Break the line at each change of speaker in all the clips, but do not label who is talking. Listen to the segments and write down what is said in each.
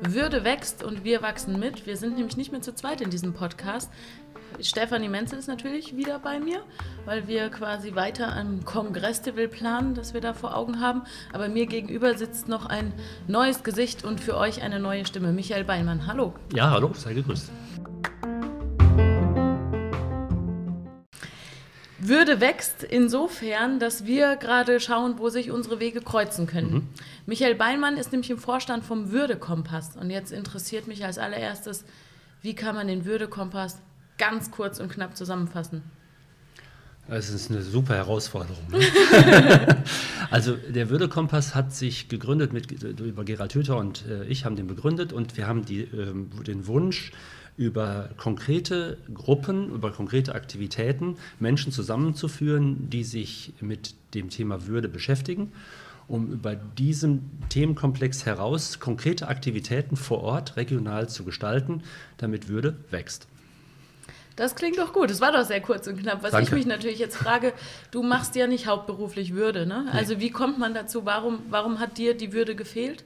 Würde wächst und wir wachsen mit. Wir sind nämlich nicht mehr zu zweit in diesem Podcast. Stefanie Menzel ist natürlich wieder bei mir, weil wir quasi weiter am Kongress-Tivel planen, das wir da vor Augen haben. Aber mir gegenüber sitzt noch ein neues Gesicht und für euch eine neue Stimme. Michael Beinmann, hallo.
Ja, hallo, sei gegrüßt.
Würde wächst insofern, dass wir gerade schauen, wo sich unsere Wege kreuzen können. Mhm. Michael Beinmann ist nämlich im Vorstand vom Würdekompass. Und jetzt interessiert mich als allererstes, wie kann man den Würdekompass ganz kurz und knapp zusammenfassen?
Es ist eine super Herausforderung. Ne? also der Würdekompass hat sich gegründet mit über Gerald Hüther und äh, ich haben den begründet und wir haben die, äh, den Wunsch über konkrete Gruppen, über konkrete Aktivitäten Menschen zusammenzuführen, die sich mit dem Thema Würde beschäftigen, um über diesen Themenkomplex heraus konkrete Aktivitäten vor Ort regional zu gestalten, damit Würde wächst.
Das klingt doch gut. Das war doch sehr kurz und knapp. Was Danke. ich mich natürlich jetzt frage, du machst ja nicht hauptberuflich Würde, ne? Also wie kommt man dazu? Warum, warum hat dir die Würde gefehlt?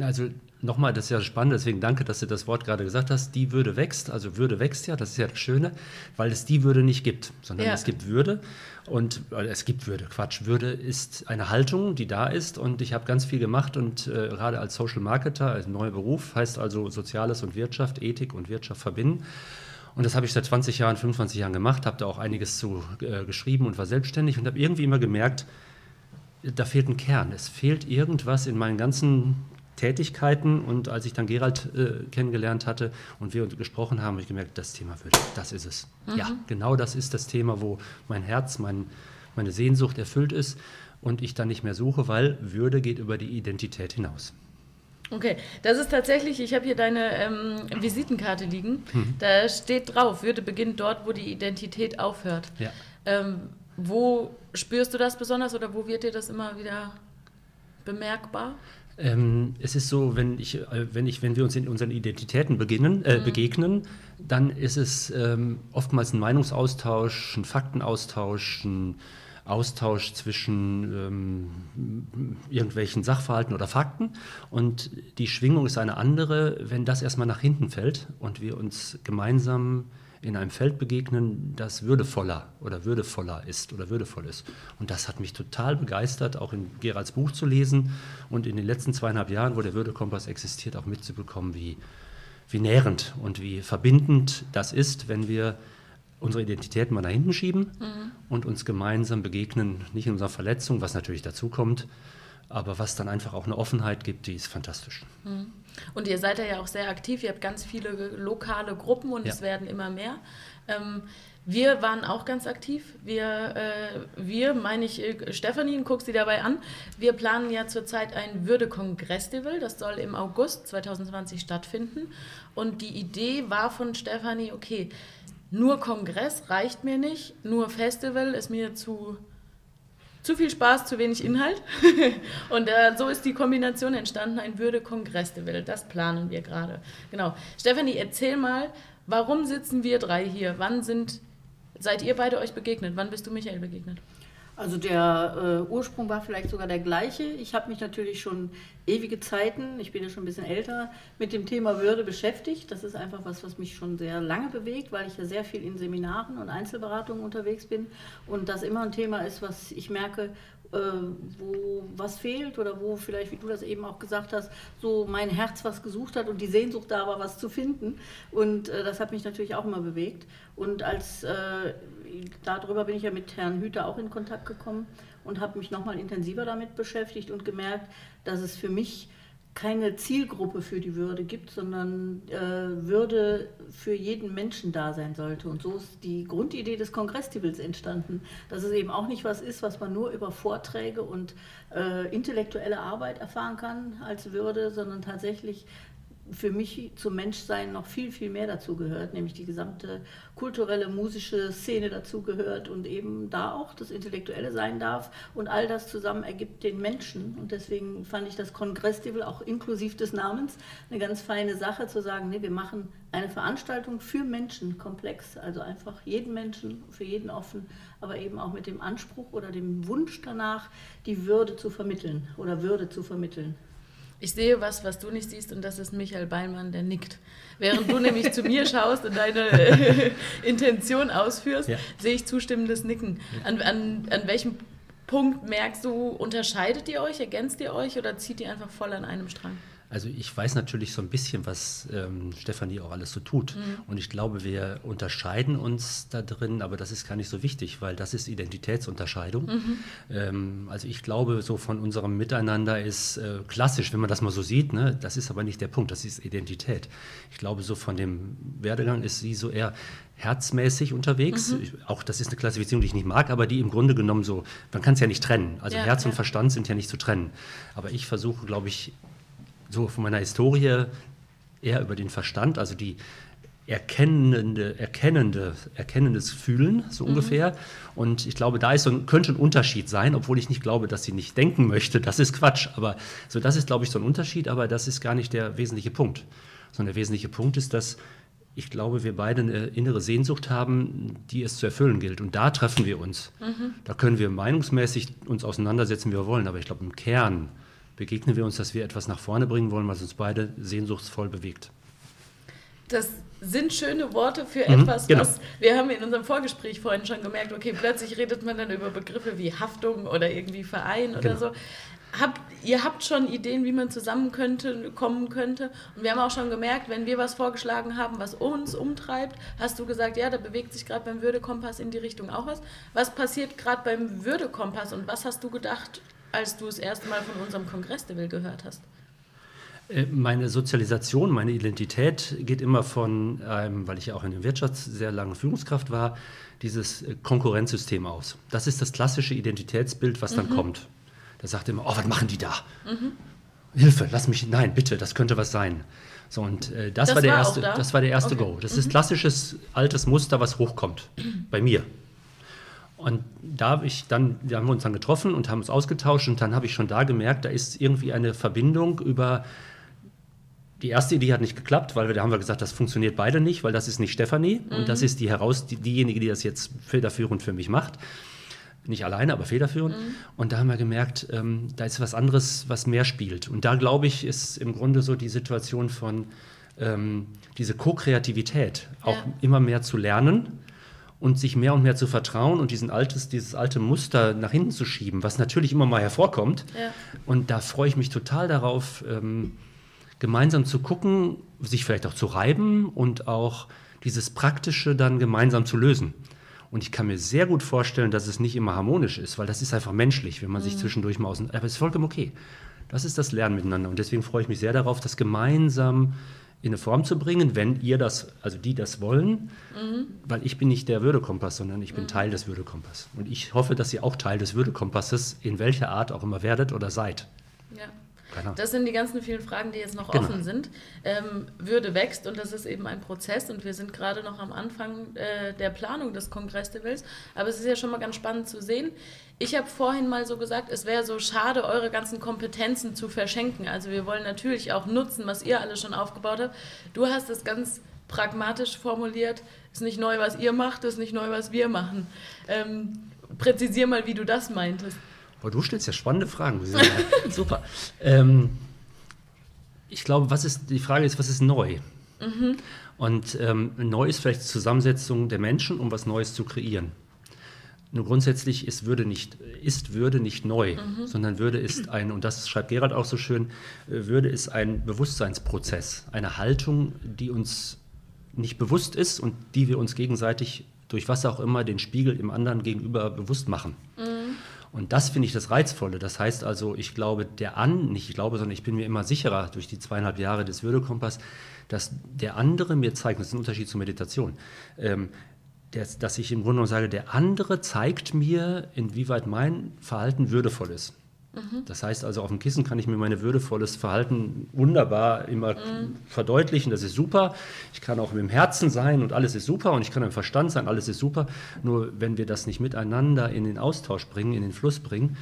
Also nochmal, das ist ja spannend, deswegen danke, dass du das Wort gerade gesagt hast. Die Würde wächst, also Würde wächst ja, das ist ja das Schöne, weil es die Würde nicht gibt, sondern ja. es gibt Würde und äh, es gibt Würde. Quatsch, Würde ist eine Haltung, die da ist und ich habe ganz viel gemacht und äh, gerade als Social Marketer, als neuer Beruf, heißt also Soziales und Wirtschaft, Ethik und Wirtschaft verbinden. Und das habe ich seit 20 Jahren, 25 Jahren gemacht, habe da auch einiges zu äh, geschrieben und war selbstständig und habe irgendwie immer gemerkt, da fehlt ein Kern. Es fehlt irgendwas in meinen ganzen Tätigkeiten. Und als ich dann Gerald äh, kennengelernt hatte und wir gesprochen haben, habe ich gemerkt, das Thema Würde, das ist es. Mhm. Ja, genau das ist das Thema, wo mein Herz, mein, meine Sehnsucht erfüllt ist und ich dann nicht mehr suche, weil Würde geht über die Identität hinaus.
Okay, das ist tatsächlich, ich habe hier deine ähm, Visitenkarte liegen. Mhm. Da steht drauf, Würde beginnt dort, wo die Identität aufhört. Ja. Ähm, wo spürst du das besonders oder wo wird dir das immer wieder bemerkbar?
Ähm, es ist so, wenn, ich, äh, wenn, ich, wenn wir uns in unseren Identitäten beginnen, äh, mhm. begegnen, dann ist es ähm, oftmals ein Meinungsaustausch, ein Faktenaustausch, ein Austausch zwischen ähm, irgendwelchen Sachverhalten oder Fakten. Und die Schwingung ist eine andere, wenn das erstmal nach hinten fällt und wir uns gemeinsam in einem Feld begegnen, das würdevoller oder würdevoller ist oder würdevoll ist. Und das hat mich total begeistert, auch in Geralds Buch zu lesen und in den letzten zweieinhalb Jahren, wo der Würdekompass existiert, auch mitzubekommen, wie, wie nährend und wie verbindend das ist, wenn wir unsere Identität mal nach hinten schieben mhm. und uns gemeinsam begegnen, nicht in unserer Verletzung, was natürlich dazu kommt, aber was dann einfach auch eine Offenheit gibt, die ist fantastisch.
Mhm. Und ihr seid ja auch sehr aktiv, ihr habt ganz viele lokale Gruppen und ja. es werden immer mehr. Ähm, wir waren auch ganz aktiv. Wir, äh, wir meine ich, äh, Stefanie, guck sie dabei an. Wir planen ja zurzeit ein Würde-Kongress-Festival. Das soll im August 2020 stattfinden. Und die Idee war von Stefanie, okay, nur Kongress reicht mir nicht, nur Festival ist mir zu, zu viel Spaß, zu wenig Inhalt. und äh, so ist die Kombination entstanden, ein Würde-Kongress-Festival. Das planen wir gerade. Genau. Stefanie, erzähl mal, warum sitzen wir drei hier? Wann sind, seid ihr beide euch begegnet? Wann bist du Michael begegnet?
Also der äh, Ursprung war vielleicht sogar der gleiche. Ich habe mich natürlich schon ewige Zeiten, ich bin ja schon ein bisschen älter, mit dem Thema Würde beschäftigt. Das ist einfach was, was mich schon sehr lange bewegt, weil ich ja sehr viel in Seminaren und Einzelberatungen unterwegs bin und das immer ein Thema ist, was ich merke, äh, wo was fehlt oder wo vielleicht, wie du das eben auch gesagt hast, so mein Herz was gesucht hat und die Sehnsucht da war, was zu finden. Und äh, das hat mich natürlich auch immer bewegt. Und als äh, darüber bin ich ja mit Herrn Hüter auch in Kontakt gekommen und habe mich nochmal intensiver damit beschäftigt und gemerkt, dass es für mich keine Zielgruppe für die Würde gibt, sondern äh, Würde für jeden Menschen da sein sollte. Und so ist die Grundidee des Kongresstibels entstanden, dass es eben auch nicht was ist, was man nur über Vorträge und äh, intellektuelle Arbeit erfahren kann als Würde, sondern tatsächlich für mich zum Menschsein noch viel, viel mehr dazu gehört, nämlich die gesamte kulturelle, musische Szene dazu gehört und eben da auch das Intellektuelle sein darf und all das zusammen ergibt den Menschen. Und deswegen fand ich das Kongressival auch inklusiv des Namens eine ganz feine Sache zu sagen, nee, wir machen eine Veranstaltung für Menschen komplex, also einfach jeden Menschen, für jeden offen, aber eben auch mit dem Anspruch oder dem Wunsch danach, die Würde zu vermitteln oder Würde zu vermitteln.
Ich sehe was, was du nicht siehst, und das ist Michael Beinmann, der nickt. Während du nämlich zu mir schaust und deine äh, Intention ausführst, ja. sehe ich zustimmendes Nicken. An, an, an welchem Punkt merkst du, unterscheidet ihr euch, ergänzt ihr euch oder zieht ihr einfach voll an einem Strang?
Also ich weiß natürlich so ein bisschen, was ähm, Stefanie auch alles so tut. Mhm. Und ich glaube, wir unterscheiden uns da drin, aber das ist gar nicht so wichtig, weil das ist Identitätsunterscheidung. Mhm. Ähm, also ich glaube, so von unserem Miteinander ist äh, klassisch, wenn man das mal so sieht, ne? das ist aber nicht der Punkt, das ist Identität. Ich glaube, so von dem Werdegang ist sie so eher herzmäßig unterwegs. Mhm. Auch das ist eine Klassifizierung, die ich nicht mag, aber die im Grunde genommen so, man kann es ja nicht trennen. Also ja, Herz ja. und Verstand sind ja nicht zu trennen. Aber ich versuche, glaube ich, so von meiner Historie eher über den Verstand, also die erkennende, erkennende, erkennendes Fühlen, so mhm. ungefähr. Und ich glaube, da ist so ein, könnte ein Unterschied sein, obwohl ich nicht glaube, dass sie nicht denken möchte. Das ist Quatsch. Aber so, das ist, glaube ich, so ein Unterschied, aber das ist gar nicht der wesentliche Punkt. Sondern der wesentliche Punkt ist, dass ich glaube, wir beide eine innere Sehnsucht haben, die es zu erfüllen gilt. Und da treffen wir uns. Mhm. Da können wir meinungsmäßig uns auseinandersetzen, wie wir wollen. Aber ich glaube, im Kern begegnen wir uns, dass wir etwas nach vorne bringen wollen, was uns beide sehnsuchtsvoll bewegt.
Das sind schöne Worte für mhm, etwas, genau. was wir haben in unserem Vorgespräch vorhin schon gemerkt, okay, plötzlich redet man dann über Begriffe wie Haftung oder irgendwie Verein oder genau. so. Habt, ihr habt schon Ideen, wie man zusammen könnte, kommen könnte. Und wir haben auch schon gemerkt, wenn wir was vorgeschlagen haben, was uns umtreibt, hast du gesagt, ja, da bewegt sich gerade beim Würdekompass in die Richtung auch was. Was passiert gerade beim Würdekompass und was hast du gedacht, als du das erste Mal von unserem Kongresslevel gehört hast?
Äh, meine Sozialisation, meine Identität geht immer von, ähm, weil ich ja auch in der Wirtschaft sehr lange Führungskraft war, dieses äh, Konkurrenzsystem aus. Das ist das klassische Identitätsbild, was dann mhm. kommt. Da sagt immer, oh, was machen die da? Mhm. Hilfe, lass mich, nein, bitte, das könnte was sein. So, und äh, das, das, war der war erste, da? das war der erste okay. Go. Das mhm. ist klassisches altes Muster, was hochkommt. Bei mir. Und da habe ich dann, da haben wir uns dann getroffen und haben uns ausgetauscht und dann habe ich schon da gemerkt, da ist irgendwie eine Verbindung über die erste Idee hat nicht geklappt, weil wir, da haben wir gesagt, das funktioniert beide nicht, weil das ist nicht Stefanie mhm. und das ist die heraus, die, diejenige, die das jetzt federführend für mich macht. Nicht alleine, aber federführend. Mhm. Und da haben wir gemerkt, ähm, da ist was anderes, was mehr spielt. Und da glaube ich, ist im Grunde so die Situation von ähm, diese Co-Kreativität auch ja. immer mehr zu lernen und sich mehr und mehr zu vertrauen und diesen altes, dieses alte Muster nach hinten zu schieben, was natürlich immer mal hervorkommt. Ja. Und da freue ich mich total darauf, ähm, gemeinsam zu gucken, sich vielleicht auch zu reiben und auch dieses Praktische dann gemeinsam zu lösen. Und ich kann mir sehr gut vorstellen, dass es nicht immer harmonisch ist, weil das ist einfach menschlich, wenn man mhm. sich zwischendurch mal außen. Aber es ist vollkommen okay. Das ist das Lernen miteinander. Und deswegen freue ich mich sehr darauf, das gemeinsam in eine Form zu bringen, wenn ihr das, also die das wollen, mhm. weil ich bin nicht der Würdekompass, sondern ich bin mhm. Teil des Würdekompass. Und ich hoffe, dass ihr auch Teil des Würdekompasses in welcher Art auch immer werdet oder seid.
Genau. Das sind die ganzen vielen Fragen, die jetzt noch genau. offen sind. Ähm, Würde wächst und das ist eben ein Prozess und wir sind gerade noch am Anfang äh, der Planung des Kongresstivals. Aber es ist ja schon mal ganz spannend zu sehen. Ich habe vorhin mal so gesagt, es wäre so schade, eure ganzen Kompetenzen zu verschenken. Also wir wollen natürlich auch nutzen, was ihr alle schon aufgebaut habt. Du hast es ganz pragmatisch formuliert, ist nicht neu, was ihr macht, ist nicht neu, was wir machen. Ähm, präzisier mal, wie du das meintest.
Aber du stellst ja spannende Fragen. Super. Ähm, ich glaube, was ist, die Frage ist, was ist neu? Mhm. Und ähm, neu ist vielleicht die Zusammensetzung der Menschen, um was Neues zu kreieren. Nur grundsätzlich ist Würde nicht, ist Würde nicht neu, mhm. sondern Würde ist ein, und das schreibt Gerald auch so schön, äh, Würde ist ein Bewusstseinsprozess, eine Haltung, die uns nicht bewusst ist und die wir uns gegenseitig durch was auch immer den Spiegel im anderen gegenüber bewusst machen. Mhm. Und das finde ich das Reizvolle. Das heißt also, ich glaube, der an, nicht ich glaube, sondern ich bin mir immer sicherer durch die zweieinhalb Jahre des Würdekompass, dass der andere mir zeigt, das ist ein Unterschied zur Meditation, ähm, dass, dass ich im Grunde genommen sage, der andere zeigt mir, inwieweit mein Verhalten würdevoll ist. Das heißt also, auf dem Kissen kann ich mir mein würdevolles Verhalten wunderbar immer mhm. verdeutlichen. Das ist super. Ich kann auch mit dem Herzen sein und alles ist super. Und ich kann im Verstand sein, alles ist super. Nur wenn wir das nicht miteinander in den Austausch bringen, in den Fluss bringen,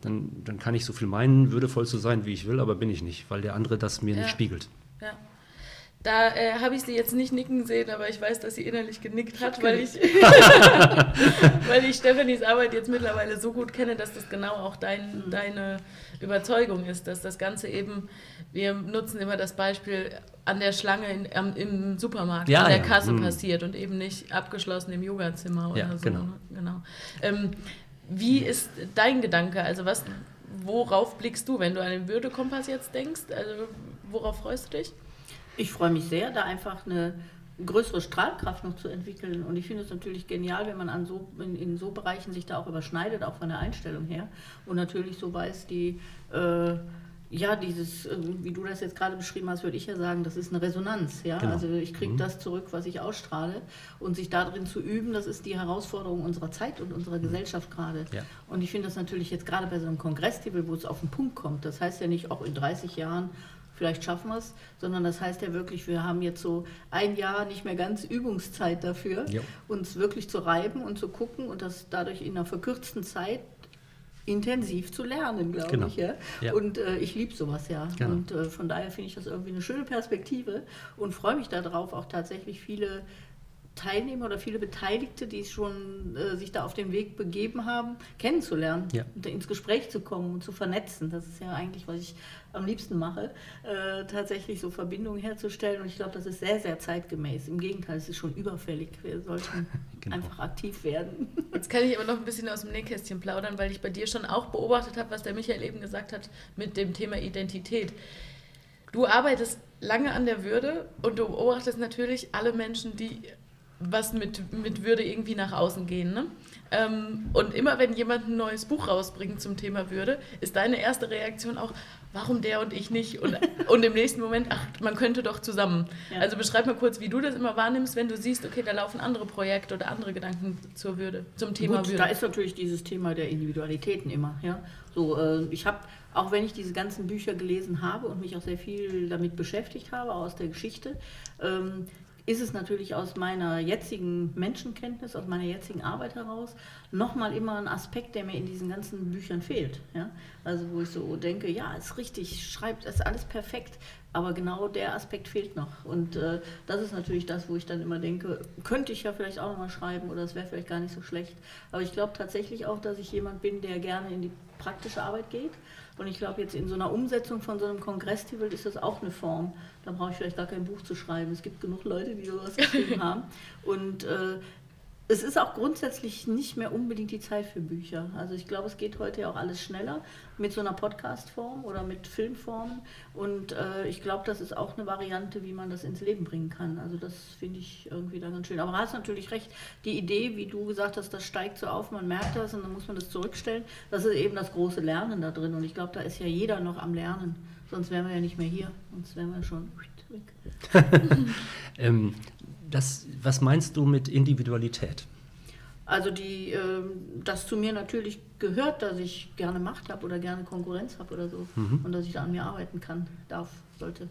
dann, dann kann ich so viel meinen, würdevoll zu sein, wie ich will, aber bin ich nicht, weil der andere das mir ja. nicht spiegelt.
Ja. Da äh, habe ich sie jetzt nicht nicken sehen, aber ich weiß, dass sie innerlich genickt hat, weil ich, weil ich Stephanies Arbeit jetzt mittlerweile so gut kenne, dass das genau auch dein, mhm. deine Überzeugung ist, dass das Ganze eben, wir nutzen immer das Beispiel an der Schlange in, am, im Supermarkt, ja, an der ja. Kasse mhm. passiert und eben nicht abgeschlossen im Yogazimmer oder ja, so. Genau. genau. Ähm, wie ist dein Gedanke? Also was, worauf blickst du, wenn du an den Würdekompass jetzt denkst? Also worauf freust du dich?
Ich freue mich sehr, da einfach eine größere Strahlkraft noch zu entwickeln. Und ich finde es natürlich genial, wenn man an so, in, in, so Bereichen sich da auch überschneidet, auch von der Einstellung her. Und natürlich so weiß, die, äh, ja, dieses, äh, wie du das jetzt gerade beschrieben hast, würde ich ja sagen, das ist eine Resonanz. Ja? Genau. Also ich kriege mhm. das zurück, was ich ausstrahle. Und sich darin zu üben, das ist die Herausforderung unserer Zeit und unserer mhm. Gesellschaft gerade. Ja. Und ich finde das natürlich jetzt gerade bei so einem Kongresstable, wo es auf den Punkt kommt. Das heißt ja nicht, auch in 30 Jahren vielleicht schaffen wir es, sondern das heißt ja wirklich, wir haben jetzt so ein Jahr nicht mehr ganz Übungszeit dafür, ja. uns wirklich zu reiben und zu gucken und das dadurch in einer verkürzten Zeit intensiv zu lernen, glaube genau. ich. Ja? ja. Und äh, ich liebe sowas ja. Genau. Und äh, von daher finde ich das irgendwie eine schöne Perspektive und freue mich darauf, auch tatsächlich viele Teilnehmer oder viele Beteiligte, die schon äh, sich da auf den Weg begeben haben, kennenzulernen ja. und ins Gespräch zu kommen und zu vernetzen. Das ist ja eigentlich, was ich am liebsten mache, äh, tatsächlich so Verbindungen herzustellen. Und ich glaube, das ist sehr, sehr zeitgemäß. Im Gegenteil, es ist schon überfällig. Wir sollten genau. einfach aktiv werden.
Jetzt kann ich aber noch ein bisschen aus dem Nähkästchen plaudern, weil ich bei dir schon auch beobachtet habe, was der Michael eben gesagt hat mit dem Thema Identität. Du arbeitest lange an der Würde und du beobachtest natürlich alle Menschen, die was mit, mit Würde irgendwie nach außen gehen. Ne? Ähm, und immer wenn jemand ein neues Buch rausbringt zum Thema Würde, ist deine erste Reaktion auch, warum der und ich nicht? Und, und im nächsten Moment, ach, man könnte doch zusammen. Ja. Also beschreib mal kurz, wie du das immer wahrnimmst, wenn du siehst, okay, da laufen andere Projekte oder andere Gedanken zur Würde, zum Thema
Gut,
Würde.
Da ist natürlich dieses Thema der Individualitäten immer. Ja? So, äh, ich habe, auch wenn ich diese ganzen Bücher gelesen habe und mich auch sehr viel damit beschäftigt habe, aus der Geschichte, ähm, ist es natürlich aus meiner jetzigen Menschenkenntnis, aus meiner jetzigen Arbeit heraus nochmal immer ein Aspekt, der mir in diesen ganzen Büchern fehlt. Ja? Also wo ich so denke, ja, ist richtig, schreibt, ist alles perfekt, aber genau der Aspekt fehlt noch. Und äh, das ist natürlich das, wo ich dann immer denke, könnte ich ja vielleicht auch nochmal schreiben oder es wäre vielleicht gar nicht so schlecht. Aber ich glaube tatsächlich auch, dass ich jemand bin, der gerne in die praktische Arbeit geht. Und ich glaube, jetzt in so einer Umsetzung von so einem Kongress-Tivel ist das auch eine Form. Da brauche ich vielleicht gar kein Buch zu schreiben. Es gibt genug Leute, die sowas geschrieben haben. Und äh, es ist auch grundsätzlich nicht mehr unbedingt die Zeit für Bücher. Also ich glaube, es geht heute ja auch alles schneller mit so einer Podcast-Form oder mit Filmformen. Und äh, ich glaube, das ist auch eine Variante, wie man das ins Leben bringen kann. Also das finde ich irgendwie dann ganz schön. Aber du hast natürlich recht, die Idee, wie du gesagt hast, das steigt so auf, man merkt das und dann muss man das zurückstellen. Das ist eben das große Lernen da drin. Und ich glaube, da ist ja jeder noch am Lernen. Sonst wären wir ja nicht mehr hier. Sonst wären wir schon weg.
ähm, das, was meinst du mit Individualität?
Also die, äh, das zu mir natürlich gehört, dass ich gerne Macht habe oder gerne Konkurrenz habe oder so mhm. und dass ich da an mir arbeiten kann, darf, sollte.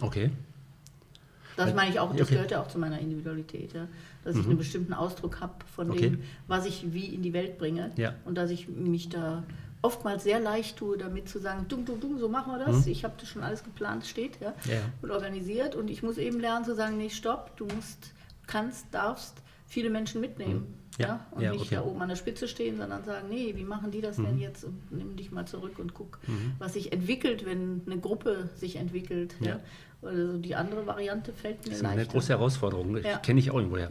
Okay.
Das meine ich auch, das okay. gehört ja auch zu meiner Individualität, ja? dass mhm. ich einen bestimmten Ausdruck habe von okay. dem, was ich wie in die Welt bringe ja. und dass ich mich da oftmals sehr leicht tue, damit zu sagen, dumm, dumm, dumm, so machen wir das. Mhm. Ich habe das schon alles geplant, steht ja, ja, und organisiert. Und ich muss eben lernen zu sagen, nee, stopp, du musst, kannst, darfst viele Menschen mitnehmen. Mhm. Ja, ja, und ja, nicht okay. da oben an der Spitze stehen, sondern sagen, nee, wie machen die das mhm. denn jetzt? Und nimm dich mal zurück und guck, mhm. was sich entwickelt, wenn eine Gruppe sich entwickelt. Ja. Also die andere Variante fällt mir
Das ist
leichter.
eine große Herausforderung, kenne ich auch irgendwoher.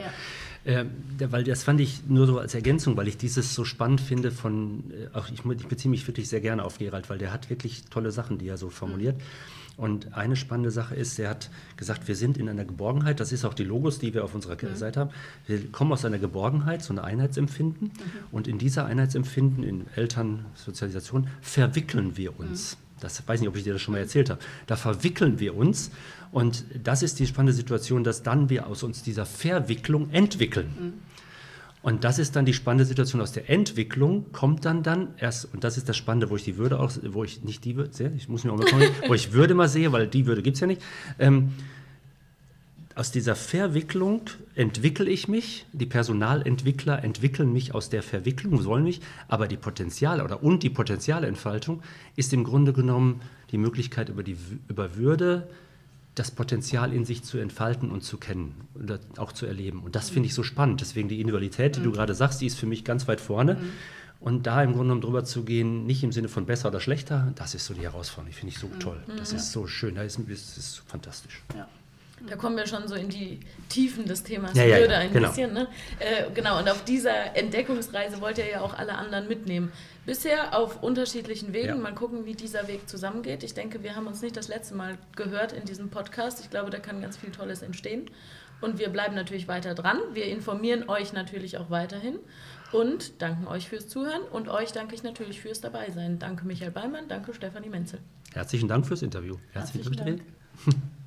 Äh, weil das fand ich nur so als Ergänzung, weil ich dieses so spannend finde von, äh, auch ich, ich, beziehe mich wirklich sehr gerne auf Gerald, weil der hat wirklich tolle Sachen, die er so formuliert. Mhm. Und eine spannende Sache ist, er hat gesagt, wir sind in einer Geborgenheit, das ist auch die Logos, die wir auf unserer mhm. Seite haben. Wir kommen aus einer Geborgenheit, so ein Einheitsempfinden. Mhm. Und in dieser Einheitsempfinden, in Elternsozialisation, verwickeln wir uns. Mhm. Das weiß nicht, ob ich dir das schon mal erzählt habe. Da verwickeln wir uns. Und das ist die spannende Situation, dass dann wir aus uns dieser Verwicklung entwickeln. Und das ist dann die spannende Situation aus der Entwicklung, kommt dann dann erst, und das ist das Spannende, wo ich die Würde auch, wo ich nicht die Würde sehe, ich muss mir auch mal kommen, wo ich Würde mal sehe, weil die Würde gibt es ja nicht. Ähm, aus dieser Verwicklung entwickle ich mich, die Personalentwickler entwickeln mich aus der Verwicklung, sollen mich, aber die Potenziale oder und die Potenzialentfaltung ist im Grunde genommen die Möglichkeit über, die, über Würde, das Potenzial in sich zu entfalten und zu kennen und auch zu erleben. Und das finde ich so spannend. Deswegen die Individualität, die mhm. du gerade sagst, die ist für mich ganz weit vorne. Mhm. Und da im Grunde genommen drüber zu gehen, nicht im Sinne von besser oder schlechter, das ist so die Herausforderung. Die finde ich so mhm. toll. Das mhm. ist so schön, das ist, das ist fantastisch.
Ja. Da kommen wir schon so in die Tiefen des Themas
ja, ja, Würde ein
genau. bisschen. Ne? Äh, genau, und auf dieser Entdeckungsreise wollt ihr ja auch alle anderen mitnehmen. Bisher auf unterschiedlichen Wegen. Ja. Mal gucken, wie dieser Weg zusammengeht. Ich denke, wir haben uns nicht das letzte Mal gehört in diesem Podcast. Ich glaube, da kann ganz viel Tolles entstehen. Und wir bleiben natürlich weiter dran. Wir informieren euch natürlich auch weiterhin und danken euch fürs Zuhören. Und euch danke ich natürlich fürs Dabeisein. Danke Michael Beimann, danke Stefanie Menzel.
Herzlichen Dank fürs Interview.
Herzlichen, Herzlichen Dank.